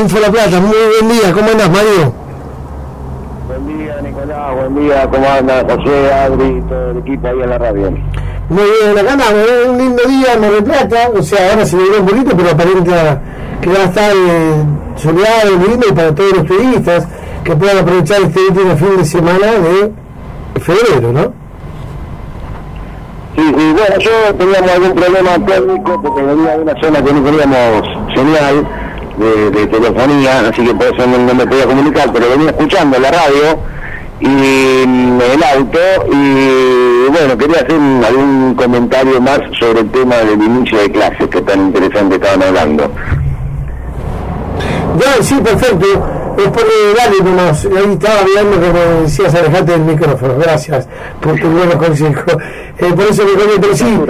Info La Plata. Muy buen día, ¿cómo andas, Mario? Buen día, Nicolás, buen día, ¿cómo anda José, Adri, todo el equipo ahí en la radio? Muy bien, acá andamos, un lindo día en Mar del Plata, o sea, ahora se ve un poquito, pero aparenta que va a estar eh, soleado, lindo y para todos los turistas que puedan aprovechar este último fin de semana de febrero, ¿no? Sí, sí, bueno, yo teníamos algún problema técnico porque venía de una zona que no teníamos señal de, de telefonía, así que por eso no, no me podía comunicar, pero venía escuchando la radio y en el auto y bueno, quería hacer algún comentario más sobre el tema del inicio de clases que tan interesante estaban hablando. Ya, sí, perfecto. Es por eh, dale nomás. Ahí estaba que me decías alejate del micrófono. Gracias por tu buenos consejos. Eh, por eso me comí, pero sí.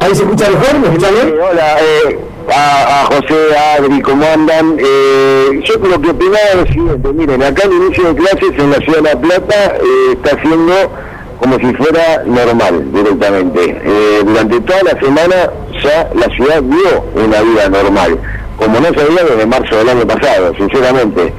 Ahí se escucha mejor, ¿me escucha Sí, bien? hola, eh, a, a José, a Adri, ¿cómo andan? Eh, yo lo que opinaba lo siguiente, miren, acá el inicio de clases en la ciudad de La Plata eh, está siendo como si fuera normal directamente. Eh, durante toda la semana ya la ciudad vio una vida normal, como no se veía desde marzo del año pasado, sinceramente.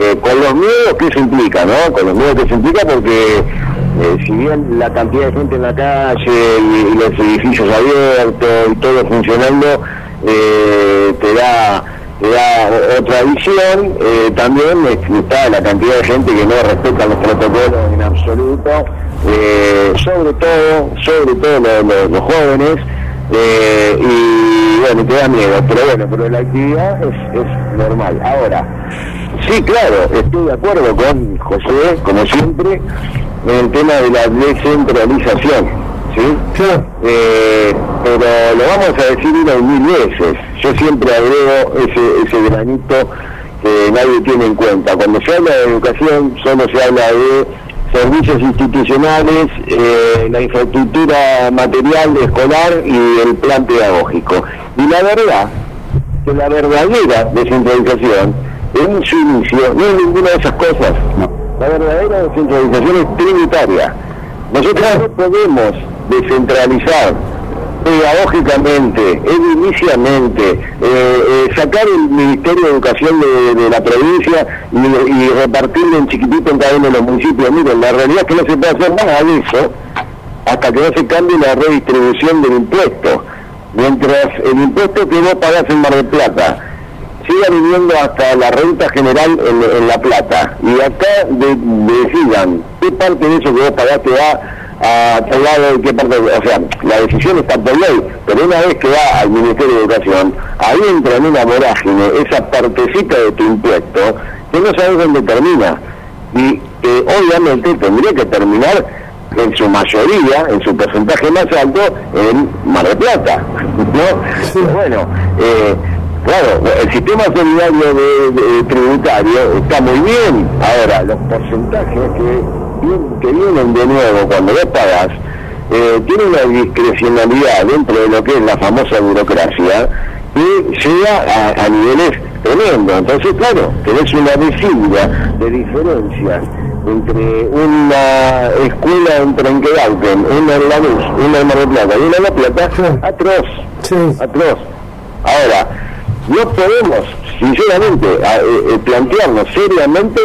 Eh, con los miedos que eso implica, ¿no? Con los miedos que eso implica porque eh, si bien la cantidad de gente en la calle y los edificios abiertos y todo funcionando eh, te da da otra visión, eh, también está la cantidad de gente que no respeta los protocolos en absoluto, eh, sobre todo, sobre todo lo- lo- los jóvenes, y bueno, te da miedo, pero bueno, pero la actividad es, es normal. Ahora, sí, claro, estoy de acuerdo con José, como siempre, en el tema de la descentralización, ¿sí? Claro. Eh, pero lo vamos a decir una y mil veces. Yo siempre agrego ese, ese granito que nadie tiene en cuenta. Cuando se habla de educación, solo se habla de servicios institucionales, eh, la infraestructura material escolar y el plan pedagógico. Y la verdad, que la verdadera descentralización en su inicio no es ninguna de esas cosas. La verdadera descentralización es tributaria. Nosotros no podemos descentralizar pedagógicamente, ediliciamente, eh, eh, sacar el Ministerio de Educación de, la provincia y, y repartirlo en chiquitito en cada uno de los municipios. Miren, la realidad es que no se puede hacer nada de eso hasta que no se cambie la redistribución del impuesto. Mientras el impuesto que vos pagás en Mar del Plata siga viviendo hasta la renta general en, La Plata y acá de- decidan qué parte de eso que vos pagaste va a tal lado y qué parte, o sea, la decisión está por ley, pero una vez que va al Ministerio de Educación, ahí entra en una vorágine esa partecita de tu impuesto que no sabes dónde termina y que obviamente tendría que terminar en su mayoría, en su porcentaje más alto, en Mar del Plata. ¿no? Bueno, eh, claro, el sistema solidario de, de- tributario está muy bien. Ahora, los porcentajes que, que vienen de nuevo cuando vos pagás, eh, tiene una discrecionalidad dentro de lo que es la famosa burocracia que llega a, a niveles tremendos. Entonces, claro, tenés una desidia de diferencias entre una escuela en Trenquedauquen, una en Lanús, una en Mar del Plata y una en La Plata, Sí. atroz, Sí. atroz. Ahora, no podemos, sinceramente, a- eh, eh, plantearnos seriamente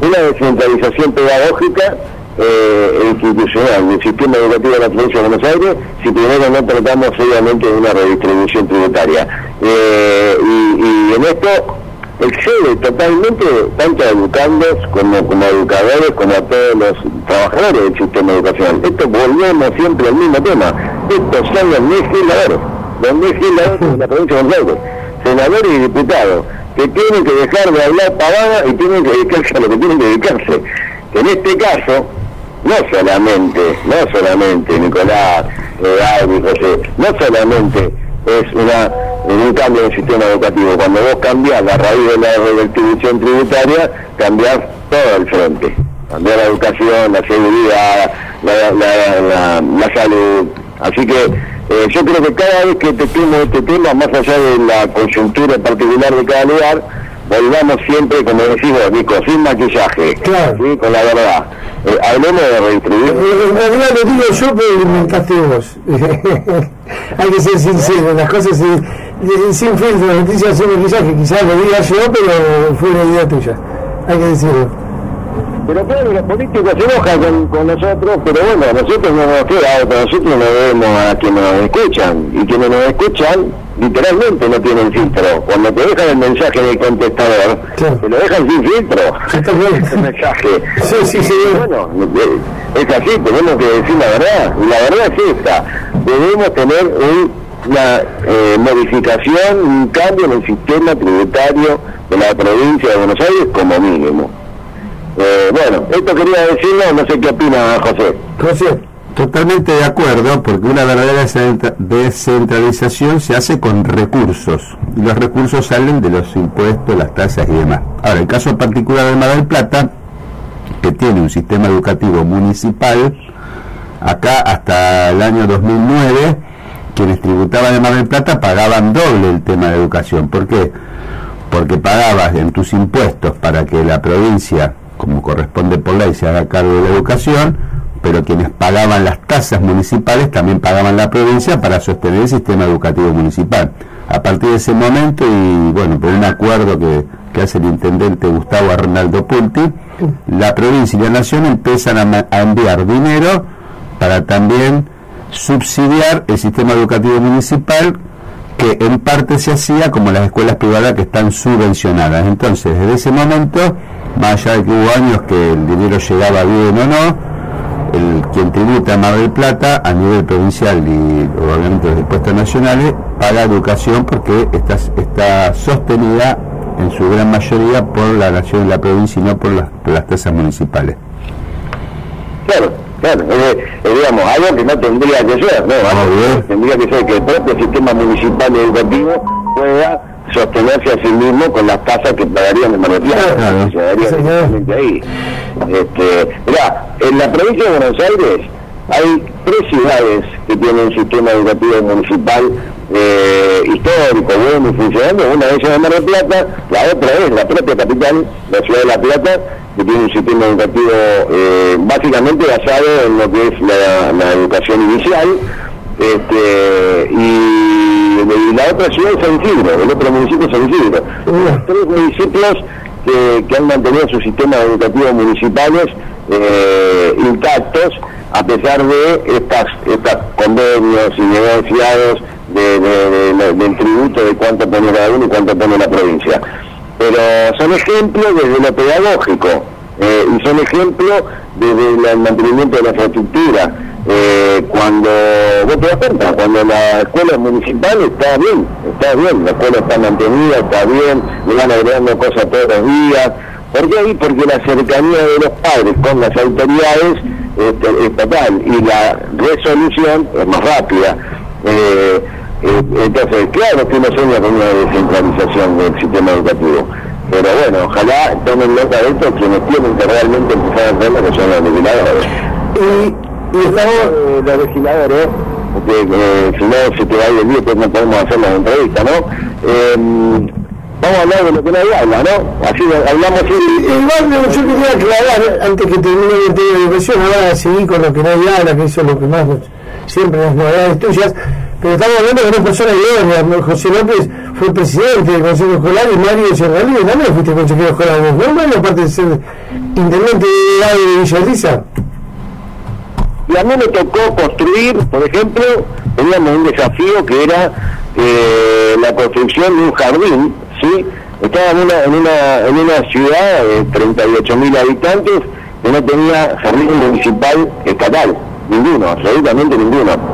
una descentralización pedagógica eh, institucional del sistema educativo de la provincia de Buenos Aires si primero no tratamos seriamente de una redistribución tributaria. Eh, y, y en esto excede totalmente tanto a educandos como, como a educadores como a todos los trabajadores del sistema educacional. Esto volvemos siempre al mismo tema. Estos son los legisladores, los legisladores de la provincia de Buenos Aires, senadores y diputados, que tienen que dejar de hablar pavada y tienen que dedicarse a lo que tienen que dedicarse. En este caso, no solamente, no solamente Nicolás, eh, Adri, José, no solamente es una un cambio del sistema educativo. Cuando vos cambiás la raíz de la redistribución tributaria, cambiás todo el frente. Cambiar la educación, la seguridad, la- la- la salud. Así que eh, yo creo que cada vez que toquemos este tema, más allá de la coyuntura particular de cada lugar, volvamos siempre, como decimos, Nico, sin maquillaje, Claro. ¿sí? con la verdad. Eh, hablemos de redistribuir. En realidad lo digo yo, pero lo inventaste vos. Hay que ser sincero, las cosas se, sin filtro, noticias sin que quizás lo diga yo, pero fue una idea tuya, hay que decirlo. Pero claro, los políticos se enojan con, nosotros, pero bueno, nosotros no nos queda otra, nosotros no vemos a quienes nos escuchan, y quienes nos escuchan literalmente no tienen filtro. Cuando te dejan el mensaje en el contestador, te lo dejan sin filtro. el mensaje. Sí, sí, sí. bueno, es así, tenemos que decir la verdad, y la verdad es esta, debemos tener una eh, modificación, un cambio en el sistema tributario de la provincia de Buenos Aires como mínimo. Eh, bueno, esto quería decirlo, no sé qué opina José. José. Totalmente de acuerdo, porque una verdadera descentralización se hace con recursos, y los recursos salen de los impuestos, las tasas y demás. Ahora, el caso particular de Mar del Plata, que tiene un sistema educativo municipal, acá hasta el año 2009, quienes tributaban de Mar del Plata pagaban doble el tema de educación. ¿Por qué? Porque pagabas en tus impuestos para que la provincia como corresponde por ley, se haga cargo de la educación, pero quienes pagaban las tasas municipales también pagaban la provincia para sostener el sistema educativo municipal. A partir de ese momento, y bueno, por un acuerdo que, hace el intendente Gustavo Arnaldo Pulti, la provincia y la nación empiezan a enviar dinero para también subsidiar el sistema educativo municipal que en parte se hacía como las escuelas privadas que están subvencionadas. Entonces, desde ese momento más allá de que hubo años que el dinero llegaba bien o no, el quien tributa a Mar del Plata a nivel provincial y obviamente los impuestos nacionales paga educación porque está, está sostenida en su gran mayoría por la nación y la provincia y no por las, por las tasas municipales. Claro, claro, es, digamos, algo que no tendría que ser, ¿no? tendría que ser que el propio sistema municipal educativo pueda sostenerse a sí mismo con las tasas que pagarían de manera claro, se ahí. Este, en la provincia de Buenos Aires hay tres ciudades que tienen un sistema educativo municipal eh, histórico, bueno y funcionando. Una de ellas es Mar del Plata, la otra es la propia capital, la ciudad de La Plata, que tiene un sistema educativo eh, básicamente basado en lo que es la, la educación inicial. Este, y y la otra ciudad es San Isidro, el otro municipio es San Isidro. Los tres municipios que, han mantenido sus sistemas educativos municipales eh, intactos a pesar de estas, estas convenios y negociados del tributo de cuánto pone la uno y cuánto pone la provincia. Pero son ejemplos desde lo pedagógico eh, y son ejemplos desde el mantenimiento de la infraestructura eh, cuando vos te das cuenta, cuando la escuela municipal está bien, está bien, la escuela está mantenida, está bien, le van agregando cosas todos los días. ¿Por qué ahí? Porque la cercanía de los padres con las autoridades este, es total y la resolución es más rápida. Eh, entonces, claro que uno sueña con una descentralización del sistema educativo. Pero bueno, ojalá tomen nota de esto quienes tienen que realmente empezar a hacerlo, que son los legisladores. Y estamos eh, los legisladores, porque eh, si no se te va a ir el día, pues no podemos hacer la entrevista, ¿no? Eh, vamos a hablar de lo que nadie habla, ¿no? Así hablamos y Igual yo quería aclarar, antes que termine el tema de educación, ahora seguir con lo que nadie habla, que eso es lo que más siempre las novedades tuyas, pero estamos hablando de una persona idónea, José López fue presidente del Consejo Escolar y Mario Serralí también fuiste consejero escolar, ¿no? Mario, aparte de ser intendente de Villa Elisa. Y a mí me tocó construir, por ejemplo, teníamos un desafío que era eh, la construcción de un jardín, ¿sí? Estaba en una, en una, en una ciudad de 38.000 habitantes que no tenía jardín municipal estatal, ninguno, absolutamente ninguno.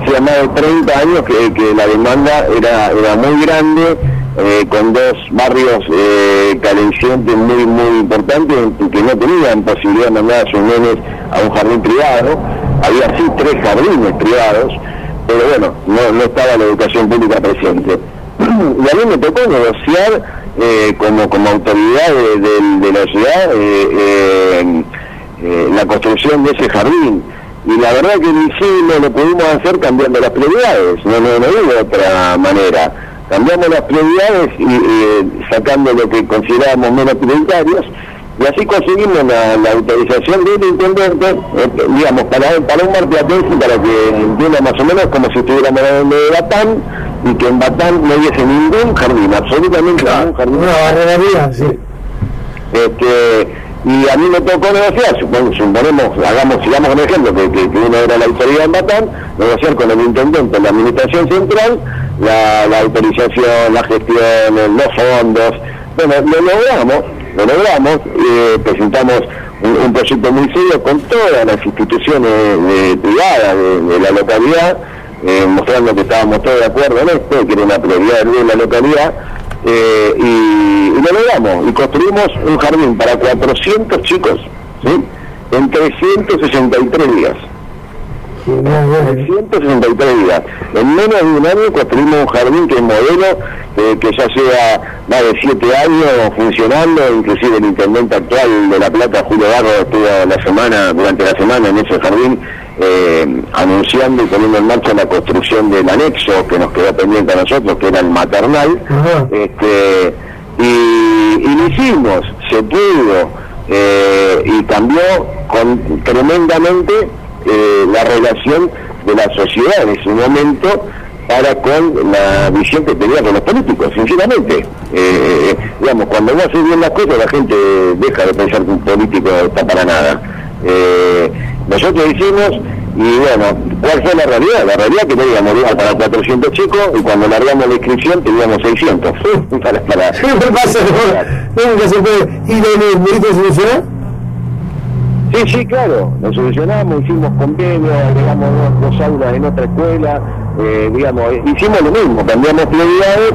Hacía más de 30 años que, que la demanda era, era muy grande, eh, con dos barrios eh, muy, muy importantes que no tenían posibilidad de mandar a sus nenes a un jardín privado. Había sí tres jardines privados, pero bueno, no, estaba la educación pública presente. y a mí me tocó negociar eh, como, como autoridad de, la ciudad eh, la construcción de ese jardín y la verdad que lo hicimos, lo pudimos hacer cambiando las prioridades, no, no, no de otra manera cambiamos las prioridades y, sacando lo que considerábamos menos prioritarios y así conseguimos la, autorización del intendente, eh, digamos, para, para un marplatense, para que entienda más o menos como si estuviéramos hablando de la y que en Batán no hubiese ningún jardín, absolutamente ningún jardín. Una barrería, sí. Este, y a mí me tocó negociar, suponemos, hagamos, sigamos con el ejemplo, que, que, uno era la autoridad en Batán, negociar con el intendente, la administración central, la, autorización, la gestión, los fondos. Bueno, lo logramos, lo logramos, eh, presentamos un, proyecto muy serio con todas las instituciones privadas de, la localidad, eh, mostrando que estábamos todos de acuerdo en esto, que era una prioridad de la localidad, eh, y, lo logramos, y construimos un jardín para 400 chicos, en 363 días. 363 días. En menos de un año construimos un jardín que es modelo, que ya lleva más de 7 años funcionando, inclusive el intendente actual de La Plata, Julio Barro, estuvo la semana, durante la semana en ese jardín, eh, anunciando y poniendo en marcha la construcción del anexo que nos quedó pendiente a nosotros, que era el maternal, este, y, lo hicimos, se pudo, eh, y cambió con, tremendamente eh, la relación de la sociedad en ese momento para con la visión que tenía con los políticos, sinceramente. Eh, digamos, cuando no hace bien las cosas, la gente deja de pensar que un político está para nada. Nosotros hicimos, y bueno, ¿cuál fue la realidad? La realidad que teníamos lugar para 400 chicos y cuando largamos la inscripción teníamos 600. para, para, Siempre pasa, nunca se puede. ¿Y de solucionar? Sí, sí, claro, lo solucionamos, hicimos convenios, agregamos dos, aulas en otra escuela, eh, digamos, hicimos lo mismo, cambiamos prioridades,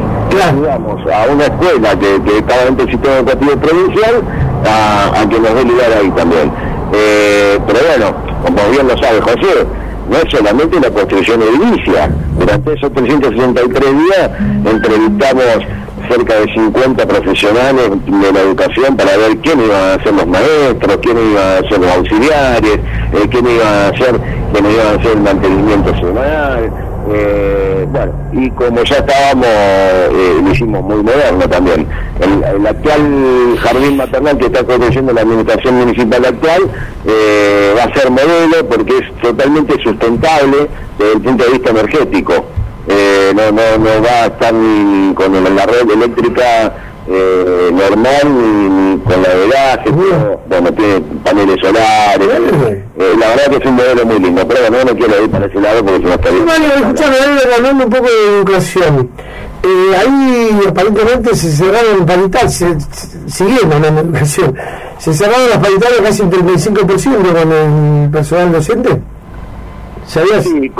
digamos, a una escuela que, estaba dentro del sistema educativo provincial, a, que nos dé lugar ahí también. Eh, pero bueno, como bien lo sabe José, no es solamente la construcción edilicia, durante esos 363 días entrevistamos cerca de 50 profesionales de la educación para ver quién iba a ser los maestros, quién iba a ser los auxiliares, eh, quién iba a ser, quién iba a hacer el mantenimiento semanal. Eh, bueno, y como ya estábamos, eh, lo hicimos muy moderno también. El, actual jardín maternal que está construyendo la administración municipal actual va a ser modelo porque es totalmente sustentable desde el punto de vista energético eh, no, no, no va a estar ni con la red eléctrica eh, normal ni, con la de gas, bueno, tiene paneles solares, eh, la verdad que es un modelo muy lindo, pero bueno, no quiero ir para ese lado porque se me está bien. Bueno, escuchame, hablando un poco de educación, eh, ahí aparentemente se cerraron paritarias, se, siguiendo en educación, se cerraron las paritarias casi un 35% con el personal docente. ¿Sabías? Sí,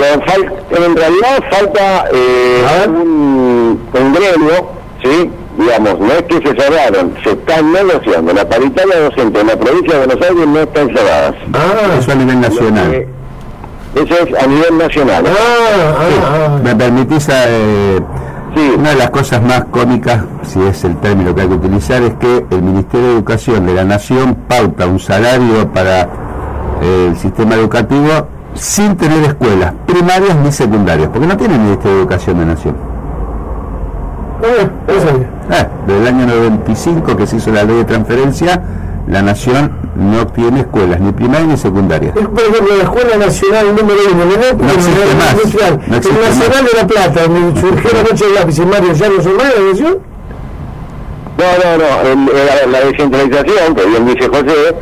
en realidad falta eh, un, un gremio, ¿sí? digamos, no es que se cerraron, se están negociando. La paritaria docente en la provincia de Buenos Aires no están cerradas. Ah, eso a nivel nacional. eso es a nivel nacional. Ah, ah, ah. ¿Me permitís? Eh, sí. Una de las cosas más cómicas, si es el término que hay que utilizar, es que el Ministerio de Educación de la Nación pauta un salario para eh, el sistema educativo sin tener escuelas primarias ni secundarias, porque no tiene Ministerio de Educación de Nación. Eh, eh, desde el año 95 que se hizo la ley de transferencia, la Nación no tiene escuelas ni primarias ni secundarias. Es, por ejemplo, la Escuela Nacional número uno, ¿no? No existe más. No existe el Nacional de La Plata, donde surgió la noche de lápiz en Mario ya no son más la nación. No, no, no, el, la descentralización, que bien dice José,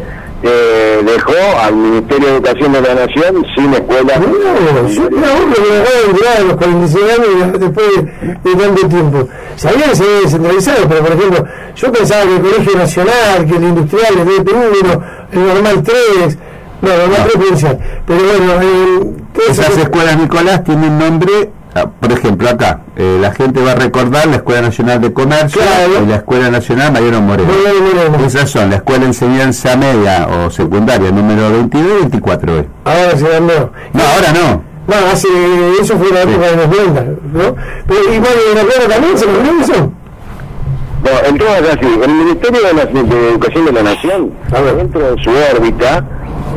eh, dejó al Ministerio de Educación de la Nación sin escuela. No, yo hombre que me de los 46 años después de, tanto tiempo. Sabía que se había descentralizado, pero por ejemplo, yo pensaba que el Colegio Nacional, que el Industrial, el DP1, el Normal 3, no, Normal 3 provincial. Pero bueno, eh, esas escuelas Nicolás tienen nombre Ah, por ejemplo, acá, eh, la gente va a recordar la Escuela Nacional de Comercio y la Escuela Nacional Mariano Moreno. Esas son la Escuela de Enseñanza Media o Secundaria número 22 y 24 hoy. Ahora se no. No, ahora no. No, hace, eso fue la época de los 90, ¿no? Pero igual la Plata también se lo eso. No, el tema es así, el Ministerio de, la, de Educación de la Nación, dentro de su órbita,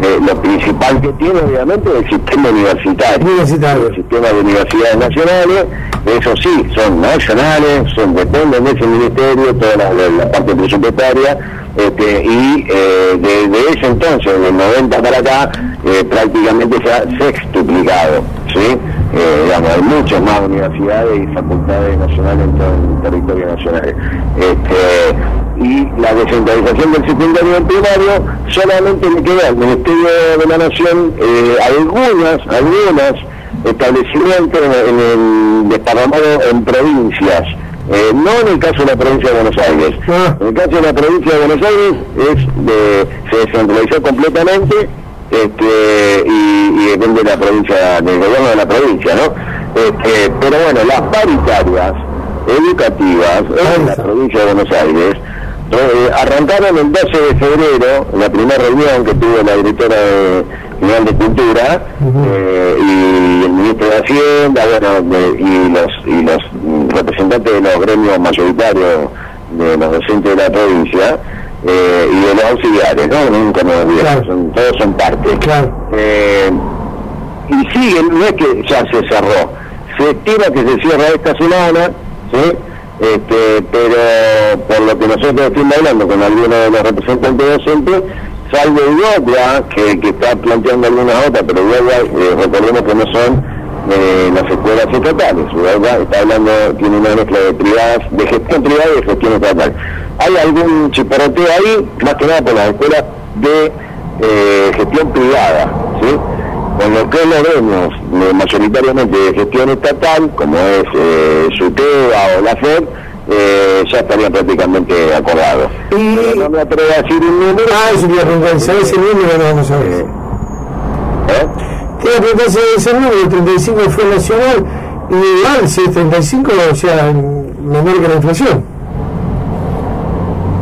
eh, lo principal que tiene obviamente es el sistema universitario, universitario. el sistema de universidades nacionales, eso sí, son nacionales, son dependen de ese ministerio, toda la, parte presupuestaria, este, y eh, desde ese entonces, del 90 para acá, eh, prácticamente se ha sextuplicado, ¿sí? eh, digamos, hay muchas más universidades y facultades nacionales en todo el territorio nacional. Este, y la descentralización del secundario y primario solamente le queda al Ministerio de la Nación eh, algunas, algunas establecimientos en, el desparramado en provincias. Eh, no en el caso de la provincia de Buenos Aires. Ah. En el caso de la provincia de Buenos Aires es de, se descentralizó completamente este, y, depende de la provincia, del gobierno de la provincia, ¿no? Este, pero bueno, las paritarias educativas en la provincia de Buenos Aires eh, arrancaron el 12 de febrero, la primera reunión que tuvo la directora de, general de Cultura eh, y el ministro de Hacienda, bueno, y los y los representantes de los gremios mayoritarios de los docentes de la provincia, eh, y de los auxiliares, ¿no? Nunca son, todos son parte. Eh, y siguen, no es que ya se cerró, se estima que se cierra esta semana, ¿sí? Este, pero por lo que nosotros estamos hablando con algunos de los representantes docentes, salvo Uruguay, que, que está planteando algunas otras, pero Uruguay, eh, recordemos que no son eh, las escuelas estatales. Uruguay está hablando, tiene una mezcla de privadas, de gestión privada y de gestión estatal hay algún chiporoteo ahí, más que nada por las escuelas de eh, gestión privada, ¿sí? Con lo que lo vemos eh, mayoritariamente de gestión estatal, como es eh, SUTEA o la FED, eh, ya estaría prácticamente acordado. Y... Pero no me atrevo a decir un número. Ah, ¿sabes el número? No vamos a ver. ¿Eh? Te voy a preguntar si ese número, el 35 fue nacional, y igual si es 35, o sea, menor que la inflación.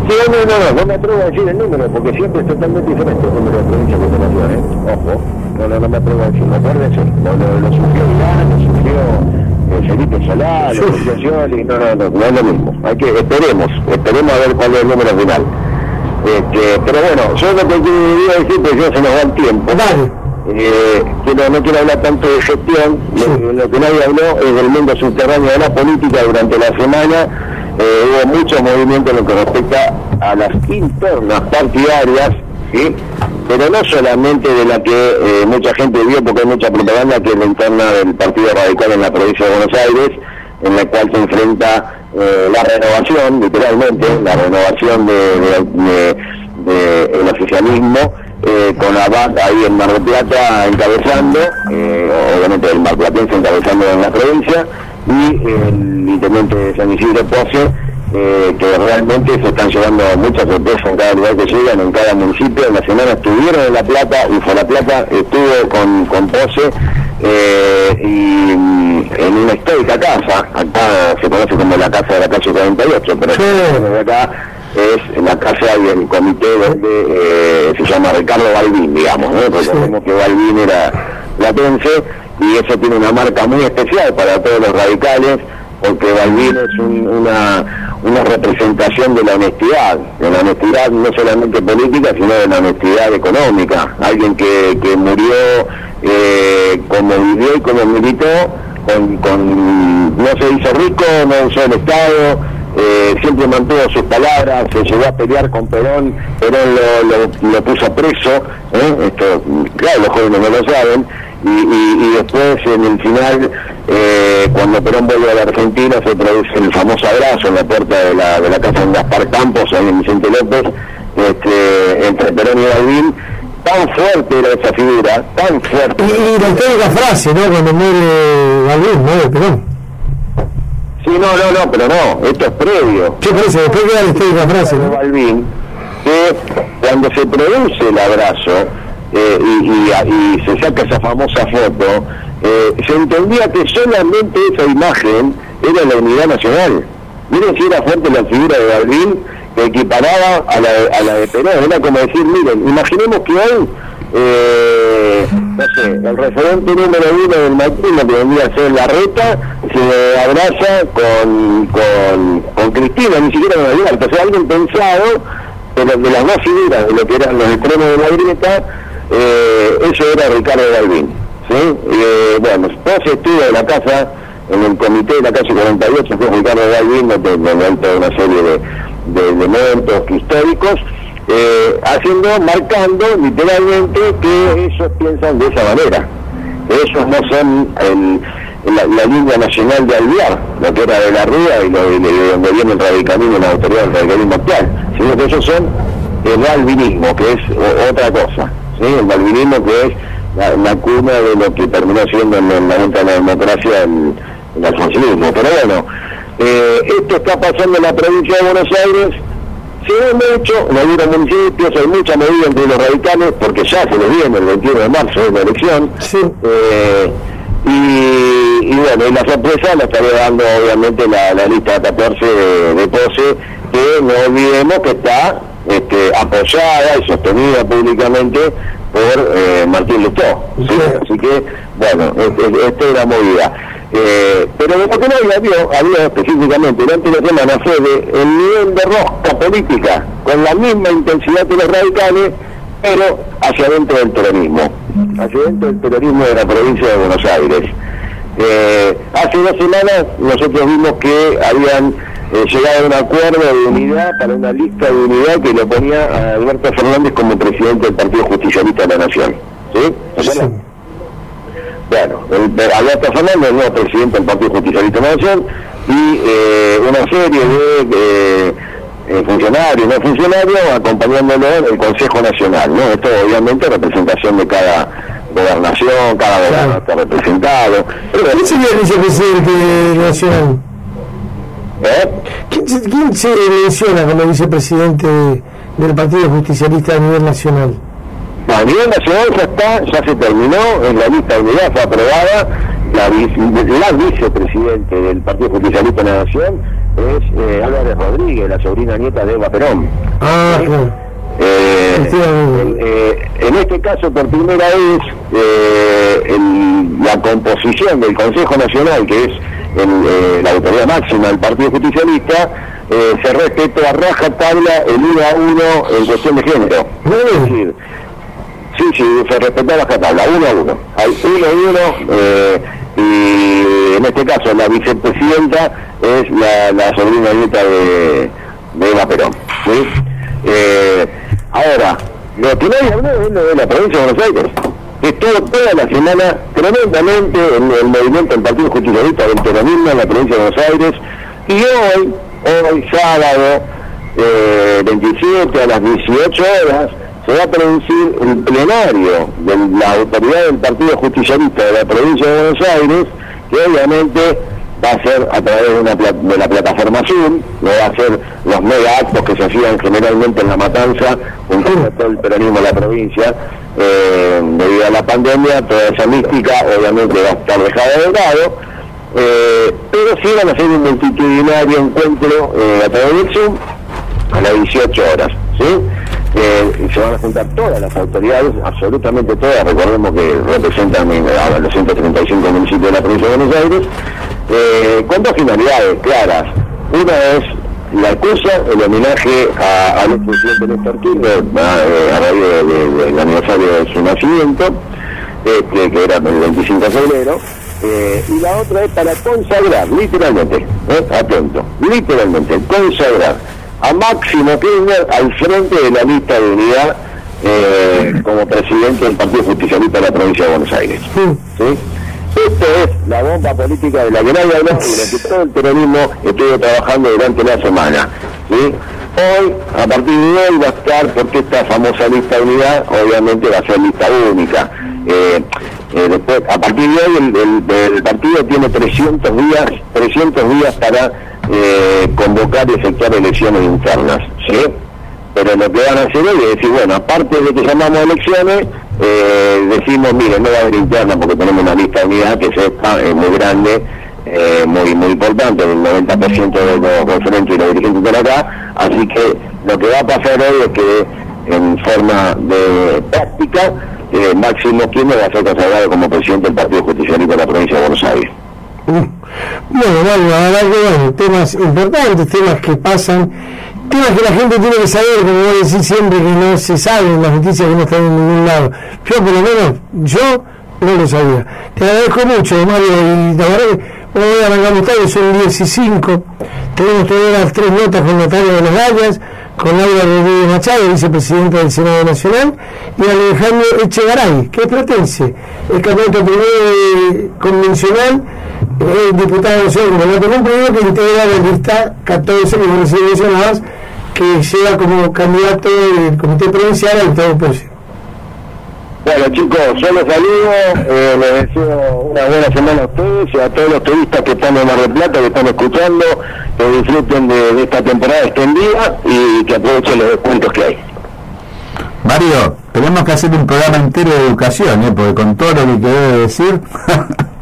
Sí, no, no, no, no me atrevo a decir el número, porque siempre es totalmente diferente el número de provincias que nación, ¿eh? Ojo, no, no, no me atrevo a decirlo, acuérdense, lo, lo, lo sufrió Irán, lo sufrió eh, Felipe Solá, lo sufrió y no, no, no, no es lo mismo. Hay que, esperemos, esperemos a ver cuál es el número final. Este, pero bueno, yo lo que decir, pues ya se nos va el tiempo. Eh, quiero, no quiero hablar tanto de gestión, lo, lo, que nadie habló es del mundo subterráneo de la política durante la semana. Eh, hubo mucho movimiento en lo que respecta a las internas partidarias, ¿sí? pero no solamente de la que eh, mucha gente vio, porque hay mucha propaganda, que es la interna del Partido Radical en la provincia de Buenos Aires, en la cual se enfrenta eh, la renovación, literalmente, la renovación del de, oficialismo, con la BAT ahí en Mar del Plata encabezando, obviamente el marplatense encabezando en la provincia, y el intendente de San Isidro Poce, eh, que realmente se están llevando muchas sorpresas en cada lugar que llegan, en cada municipio. En la semana estuvieron en La Plata, y La Plata estuvo con, con Poce eh, y en una histórica casa, acá se conoce como la casa de la calle 48, pero de acá es la casa y el comité donde eh, se llama Ricardo Balbín, digamos, ¿no? porque sabemos que Balbín era latense y eso tiene una marca muy especial para todos los radicales, porque Balbín es una, una representación de la honestidad, de la honestidad no solamente política, sino de la honestidad económica. Alguien que, que murió eh, como vivió y como militó, con, con, no se hizo rico, no usó el Estado, eh, siempre mantuvo sus palabras, se llegó a pelear con Perón, Perón lo, lo, puso preso, ¿eh? esto, claro, los jóvenes no lo saben, y, después en el final, eh, cuando Perón vuelve a la Argentina, se produce el famoso abrazo en la puerta de la, de la casa de Gaspar Campos, ahí en Vicente López, este, entre Perón y Balbín, tan fuerte era esa figura, tan fuerte. Y, la histórica frase, ¿no? Cuando muere Balbín, ¿no? Perón. Sí, no, no, no, pero no, esto es previo. ¿Qué parece? Después queda la frase, ¿no? Balbín, que cuando se produce el abrazo, eh, y, se saca esa famosa foto, eh, se entendía que solamente esa imagen era la unidad nacional. Miren si era fuerte la figura de Balbín que equiparaba a la, a la de Perón. Era como decir, miren, imaginemos que hoy, eh, no sé, el referente número uno del macrismo que vendría a ser la reta, se abraza con, con, con Cristina, ni siquiera con Alberto. O sea, alguien pensado, pero de las dos figuras de lo que eran los extremos de la grieta, eh, eso era Ricardo Galvín. ¿sí? Eh, bueno, después estuvo en la casa, en el comité de la calle 48, fue Ricardo Galvín, donde toda una serie de, de elementos históricos, eh, haciendo, marcando literalmente que ellos piensan de esa manera. Ellos no son el la, línea nacional de Alvear, lo que era de la Rúa y, lo, de donde viene el radicalismo, la autoridad del radicalismo actual, sino que ellos son el balvinismo, que es otra cosa, el balvinismo que es la, cuna de lo que terminó siendo en, la venta de la democracia el, el alfonsinismo. Pero bueno, eh, esto está pasando en la provincia de Buenos Aires, se ve mucho en algunos municipios, hay mucha medida entre los radicales, porque ya se les viene el 21 de marzo de la elección. Eh, y, bueno, y la sorpresa la estaría dando obviamente la, lista 14 de, de Pose, que no olvidemos que está este, apoyada y sostenida públicamente por eh, Martín Lustó. Así que, bueno, esta es la movida. Eh, pero que no había, había específicamente durante la semana fue de el nivel de rosca política con la misma intensidad que los radicales, pero hacia dentro del peronismo, hacia dentro del peronismo de la provincia de Buenos Aires. Eh, hace dos semanas nosotros vimos que habían eh, llegado a un acuerdo de unidad para una lista de unidad que lo ponía a Alberto Fernández como presidente del Partido Justicialista de la Nación. ¿Sí? Bueno, Alberto Fernández es nuevo presidente del Partido Justicialista de Nación y eh, una serie de eh, funcionarios, no funcionarios, acompañándolo en el Consejo Nacional. ¿no? Esto obviamente representación de cada gobernación, cada gobernador está representado. ¿Quién sería el vicepresidente nacional? ¿Eh? ¿Quién, se menciona como vicepresidente del Partido Justicialista a nivel nacional? A nivel nacional ya está, ya se terminó, en la lista de unidad fue aprobada, la, la vicepresidente del Partido Justicialista de la Nación es eh, Álvarez Rodríguez, la sobrina nieta de Eva Perón. Ah, eh, eh, en este caso, por primera vez, la composición del Consejo Nacional, que es la autoridad máxima del Partido Justicialista, se respetó a raja tabla el 1 a 1 en cuestión de género. Es decir, sí, sí, se respetó a raja tabla, 1 a 1. Hay 1 a 1 y en este caso la vicepresidenta es la, sobrina nieta de, de Eva Perón. Eh, ahora, lo que nadie habló es lo de la provincia de Buenos Aires. Estuvo toda la semana tremendamente en el movimiento del Partido Justicialista del Peronismo en la provincia de Buenos Aires y hoy, hoy sábado eh, 27 a las 18 horas, se va a producir el plenario de la autoridad del Partido Justicialista de la provincia de Buenos Aires, que obviamente va a ser a través de, una, de la plataforma Zoom, no va a ser los mega actos que se hacían generalmente en la matanza, junto a todo el peronismo de la provincia, eh, debido a la pandemia, toda esa mística obviamente va a estar dejada de lado, eh, pero sí van a hacer un multitudinario encuentro eh, a través del Zoom a las 18 horas, ¿sí? Eh, se van a juntar todas las autoridades, absolutamente todas, recordemos que representan a los 135 municipios de la provincia de Buenos Aires, eh, con dos finalidades claras. Una es la excusa, el homenaje al expresidente Néstor Kirchner a, raíz del aniversario de su nacimiento, este, que era el 25 de febrero, eh, y la otra es para consagrar, literalmente, eh, atento, literalmente, consagrar a Máximo Kirchner al frente de la lista de unidad eh, como presidente del Partido Justicialista de la provincia de Buenos Aires. ¿sí? Esto es la bomba política de la que nadie habló y la que todo el peronismo estuvo trabajando durante la semana. ¿sí? Hoy, a partir de hoy, va a estar, porque esta famosa lista de unidad obviamente va a ser lista única. Eh, eh, después, a partir de hoy el, el, partido tiene 300 días, 300 días para eh, convocar y efectuar elecciones internas, ¿sí? Pero lo que van a hacer es decir, bueno, aparte de que llamamos elecciones, eh, decimos, mire, no va a haber interna porque tenemos una lista de unidad que sepa, es muy grande, eh, muy muy importante, el 90% de los conferentes y los dirigentes de acá, así que lo que va a pasar hoy es que en forma de práctica, eh, Máximo Kirchner va a ser consagrado como presidente del Partido Justicialista de la provincia de Buenos Aires. Bueno, vamos a hablar de bueno, temas importantes, temas que pasan, temas que la gente tiene que saber, como voy a decir siempre, que no se saben las noticias que no están en ningún lado. Yo, por lo menos, yo no lo sabía. Te agradezco mucho, Mario, y la verdad que hoy arrancamos tarde, son 10 y 5. Tenemos todavía las tres notas con Natalia de las Gallas, con Laura Rodríguez Machado, vicepresidenta del Senado Nacional, y Alejandro Echegaray, que es platense, el candidato primero convencional el diputado nacional no cumplido que integra la lista 14 que recién mencionabas que llega como candidato del comité provincial al Estado próximo. Bueno chicos, yo los saludo, eh, les deseo una buena semana a ustedes y a todos los turistas que están en Mar del Plata, que están escuchando, que disfruten de, de esta temporada extendida y que aprovechen los descuentos que hay. Mario, tenemos que hacer un programa entero de educación, ¿eh? porque con todo lo que te debe decir...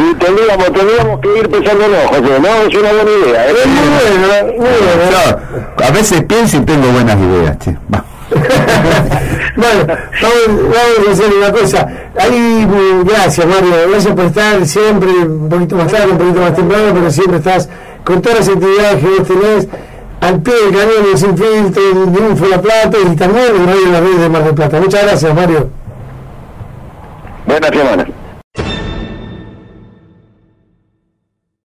Y tendríamos, tendríamos que ir pensándolo, José, ¿no? Es una buena idea. ¿eh? Muy bueno, muy bueno. Yo a veces pienso y tengo buenas ideas, che. Va. bueno, vamos, vamos a hacer una cosa. Ahí, mm, gracias Mario, gracias por estar siempre, un poquito más tarde, un poquito más temprano, pero siempre estás con todas las actividades que vos tenés al pie del cañón en Sin Filtro, Info La Plata y también en Radio La Red de Mar del Plata. Muchas gracias Mario. Buena semana.